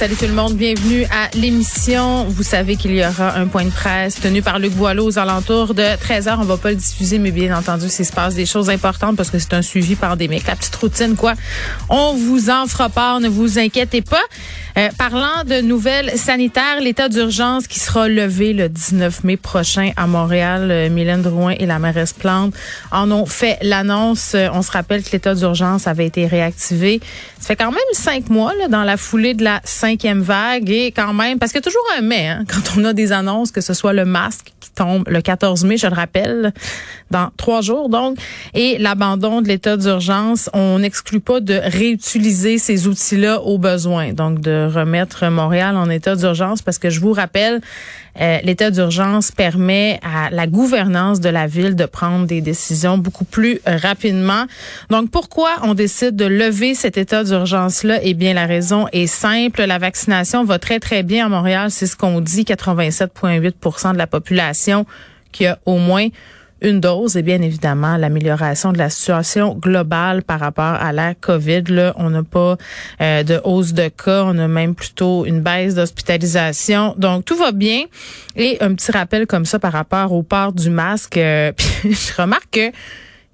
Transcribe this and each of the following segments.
Salut tout le monde, bienvenue à l'émission. Vous savez qu'il y aura un point de presse tenu par Luc Boileau aux alentours de 13h. On va pas le diffuser, mais bien entendu, s'il se passe des choses importantes parce que c'est un suivi pandémique. La petite routine, quoi. On vous en fera part, ne vous inquiétez pas. Euh, parlant de nouvelles sanitaires, l'état d'urgence qui sera levé le 19 mai prochain à Montréal, euh, Mylène Drouin et la mairesse Plante en ont fait l'annonce. Euh, On se rappelle que l'état d'urgence avait été réactivé. Ça fait quand même cinq mois là, dans la foulée de la cinquième vague et quand même, parce a toujours un mais hein, quand on a des annonces, que ce soit le masque qui tombe le 14 mai, je le rappelle, dans trois jours donc, et l'abandon de l'état d'urgence, on n'exclut pas de réutiliser ces outils-là au besoin, donc de remettre Montréal en état d'urgence parce que je vous rappelle, euh, l'état d'urgence permet à la gouvernance de la ville de prendre des décisions beaucoup plus rapidement. Donc pourquoi on décide de lever cet état d'urgence-là? Eh bien, la raison est simple. La vaccination va très, très bien à Montréal. C'est ce qu'on dit. 87,8% de la population qui a au moins une dose et bien évidemment l'amélioration de la situation globale par rapport à la COVID. Là, on n'a pas euh, de hausse de cas, on a même plutôt une baisse d'hospitalisation. Donc tout va bien. Et un petit rappel comme ça par rapport au port du masque. euh, puis je remarque que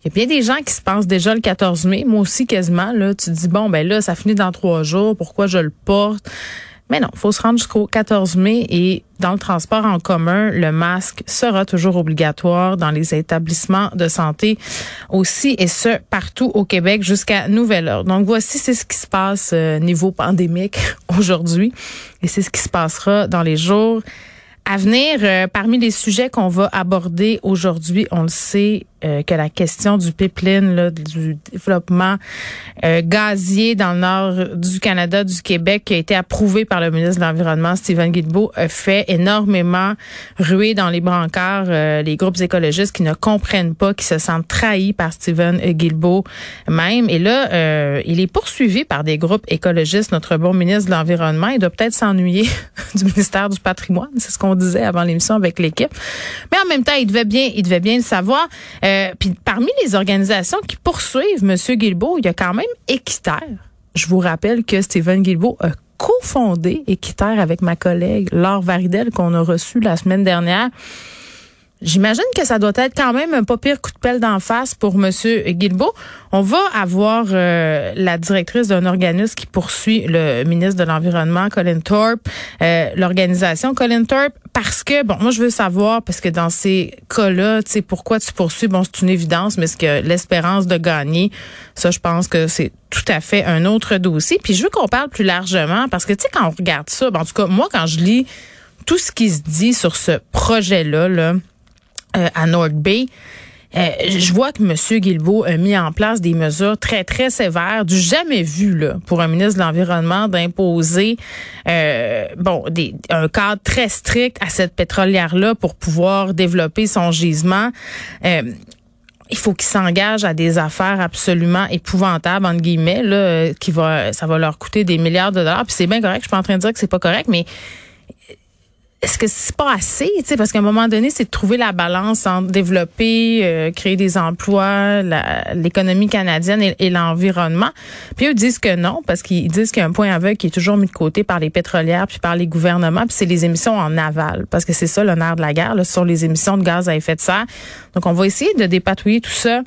il y a bien des gens qui se pensent déjà le 14 mai. Moi aussi, quasiment. Là, tu dis, bon, ben là, ça finit dans trois jours. Pourquoi je le porte? Mais non, faut se rendre jusqu'au 14 mai et dans le transport en commun, le masque sera toujours obligatoire dans les établissements de santé aussi et ce partout au Québec jusqu'à nouvel ordre. Donc voici c'est ce qui se passe euh, niveau pandémique aujourd'hui et c'est ce qui se passera dans les jours à venir. Euh, parmi les sujets qu'on va aborder aujourd'hui, on le sait euh, que la question du pipeline, là, du développement euh, gazier dans le nord du Canada, du Québec, qui a été approuvé par le ministre de l'Environnement, Stephen Guilbeault, a fait énormément ruer dans les brancards euh, les groupes écologistes qui ne comprennent pas, qui se sentent trahis par Stephen Guilbeault même. Et là, euh, il est poursuivi par des groupes écologistes, notre bon ministre de l'Environnement. Il doit peut-être s'ennuyer du ministère du Patrimoine, c'est ce qu'on disait avant l'émission avec l'équipe. Mais en même temps, il devait bien, il devait bien le savoir. Euh, puis parmi les organisations qui poursuivent M. Guilbeault, il y a quand même Équiterre. Je vous rappelle que Stephen Guilbeault a cofondé Équiterre avec ma collègue Laure Varidel qu'on a reçue la semaine dernière. J'imagine que ça doit être quand même un pas pire coup de pelle d'en face pour Monsieur Guilbeault. On va avoir euh, la directrice d'un organisme qui poursuit le ministre de l'Environnement, Colin Thorpe, euh, l'organisation Colin Thorpe, parce que, bon, moi je veux savoir, parce que dans ces cas-là, tu sais, pourquoi tu poursuis, bon, c'est une évidence, mais ce que l'espérance de gagner, ça, je pense que c'est tout à fait un autre dossier. Puis je veux qu'on parle plus largement, parce que, tu sais, quand on regarde ça, ben, en tout cas, moi, quand je lis tout ce qui se dit sur ce projet-là, là, euh, à North Bay. Euh, je vois que M. Guilbeault a mis en place des mesures très, très sévères, du jamais vu là, pour un ministre de l'Environnement d'imposer euh, bon des, un cadre très strict à cette pétrolière-là pour pouvoir développer son gisement. Euh, il faut qu'ils s'engagent à des affaires absolument épouvantables entre guillemets là, qui va ça va leur coûter des milliards de dollars. Puis c'est bien correct, je suis pas en train de dire que c'est pas correct, mais est-ce que c'est pas assez, parce qu'à un moment donné, c'est de trouver la balance entre développer, euh, créer des emplois, l'économie canadienne et, l'environnement. Puis eux disent que non, parce qu'ils disent qu'il y a un point aveugle qui est toujours mis de côté par les pétrolières puis par les gouvernements, puis c'est les émissions en aval, parce que c'est ça nerf de la guerre, là, sur les émissions de gaz à effet de serre. Donc on va essayer de dépatouiller tout ça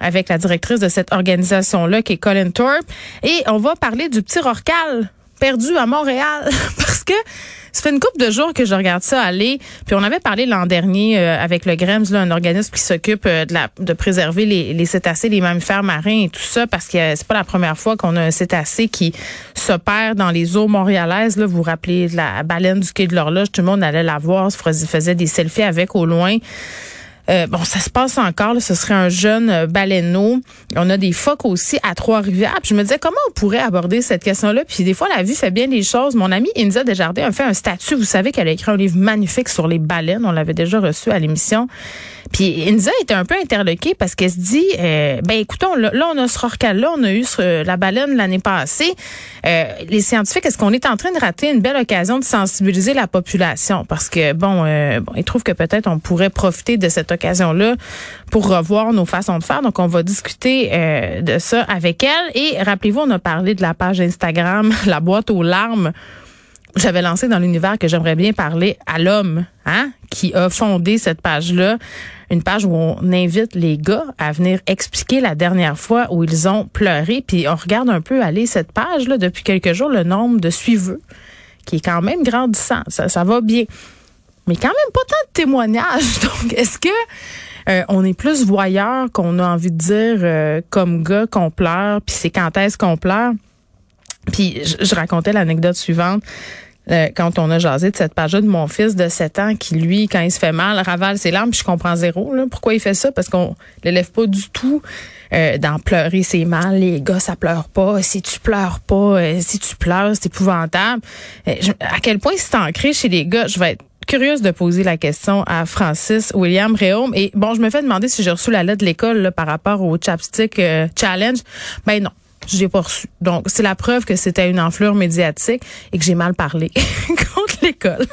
avec la directrice de cette organisation-là, qui est Colin Thorpe, et on va parler du petit Rorcal perdu à Montréal, parce que ça fait une couple de jours que je regarde ça aller. Puis on avait parlé l'an dernier euh, avec le GREMS, là, un organisme qui s'occupe euh, de, de préserver les, les cétacés, les mammifères marins et tout ça, parce que c'est pas la première fois qu'on a un cétacé qui se perd dans les eaux montréalaises. Là, vous vous rappelez de la baleine du quai de l'horloge, tout le monde allait la voir, faisait des selfies avec au loin. Euh, bon, ça se passe encore. ce serait un jeune euh, baleineau. On a des phoques aussi à Trois-Rivières. je me disais comment on pourrait aborder cette question-là? Puis des fois, la vie fait bien les choses. Mon amie Inza Desjardins a fait un statut. Vous savez qu'elle a écrit un livre magnifique sur les baleines. On l'avait déjà reçu à l'émission. Puis Inza était un peu interloquée parce qu'elle se dit, euh, ben écoutons, là, on a ce rorcal-là, on a eu la baleine l'année passée. Euh, les scientifiques, est-ce qu'on est en train de rater une belle occasion de sensibiliser la population? Parce que, bon, euh, bon ils trouvent que peut-être on pourrait profiter de cette occasion-là pour revoir nos façons de faire. Donc, on va discuter euh, de ça avec elle. Et rappelez-vous, on a parlé de la page Instagram, la boîte aux larmes j'avais lancé dans l'univers que j'aimerais bien parler à l'homme, hein, qui a fondé cette page-là, une page où on invite les gars à venir expliquer la dernière fois où ils ont pleuré, puis on regarde un peu aller cette page-là depuis quelques jours, le nombre de suiveux, qui est quand même grandissant, ça, ça va bien, mais quand même pas tant de témoignages. Donc, est-ce que euh, on est plus voyeur qu'on a envie de dire euh, comme gars qu'on pleure, puis c'est quand est-ce qu'on pleure? Puis je, racontais l'anecdote suivante. Euh, quand on a jasé de cette page-là de mon fils de 7 ans qui, lui, quand il se fait mal, ravale ses larmes, puis je comprends zéro. Là, pourquoi il fait ça? Parce qu'on l'élève pas du tout euh, d'en pleurer, c'est mal. Les gars, ça pleure pas. Si tu pleures pas, euh, si tu pleures, c'est épouvantable. à quel point c'est ancré chez les gars? Je vais être curieuse de poser la question à Francis William Réaume. Et bon, je me fais demander si j'ai reçu la lettre de l'école par rapport au chapstick challenge. Ben non, je l'ai pas reçu. Donc, c'est la preuve que c'était une enflure médiatique et que j'ai mal parlé contre l'école.